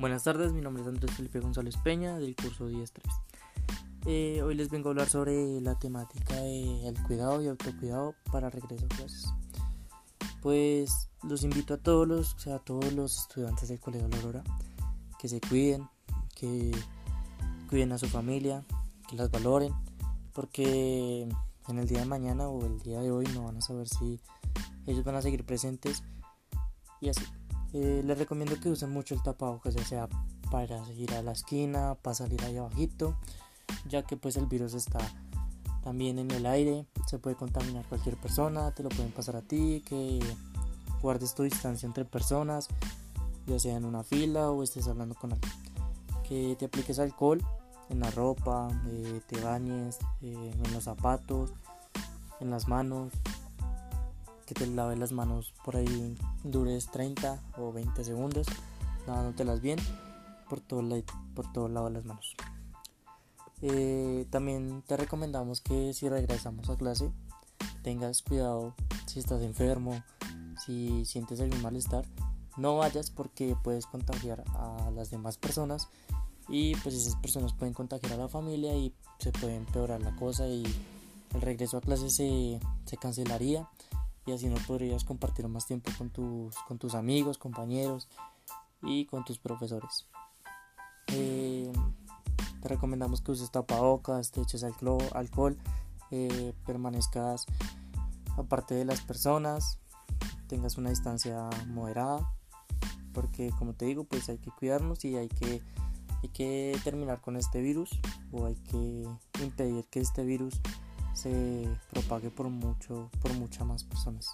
Buenas tardes, mi nombre es Andrés Felipe González Peña del curso 10.3. Eh, hoy les vengo a hablar sobre la temática del cuidado y autocuidado para regreso a clases. Pues los invito a todos los, o sea, a todos los estudiantes del Colegio La Aurora que se cuiden, que cuiden a su familia, que las valoren, porque en el día de mañana o el día de hoy no van a saber si ellos van a seguir presentes y así. Eh, les recomiendo que usen mucho el tapabocas, ya sea para ir a la esquina, para salir ahí abajito, ya que pues el virus está también en el aire, se puede contaminar cualquier persona, te lo pueden pasar a ti, que guardes tu distancia entre personas, ya sea en una fila o estés hablando con alguien, que te apliques alcohol en la ropa, eh, te bañes, eh, en los zapatos, en las manos, que te laves las manos por ahí dures 30 o 20 segundos lavándotelas bien por todo, por todo lado de las manos. Eh, también te recomendamos que si regresamos a clase tengas cuidado si estás enfermo si sientes algún malestar no vayas porque puedes contagiar a las demás personas y pues esas personas pueden contagiar a la familia y se puede empeorar la cosa y el regreso a clase se, se cancelaría y así no podrías compartir más tiempo con tus, con tus amigos, compañeros y con tus profesores. Eh, te recomendamos que uses tapabocas, te eches alcohol, eh, permanezcas aparte de las personas, tengas una distancia moderada, porque como te digo, pues hay que cuidarnos y hay que, hay que terminar con este virus o hay que impedir que este virus se propague por mucho por muchas más personas.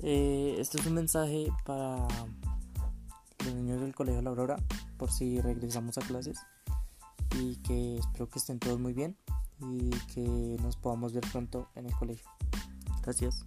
Eh, este es un mensaje para los niños del colegio La Aurora por si regresamos a clases y que espero que estén todos muy bien y que nos podamos ver pronto en el colegio. Gracias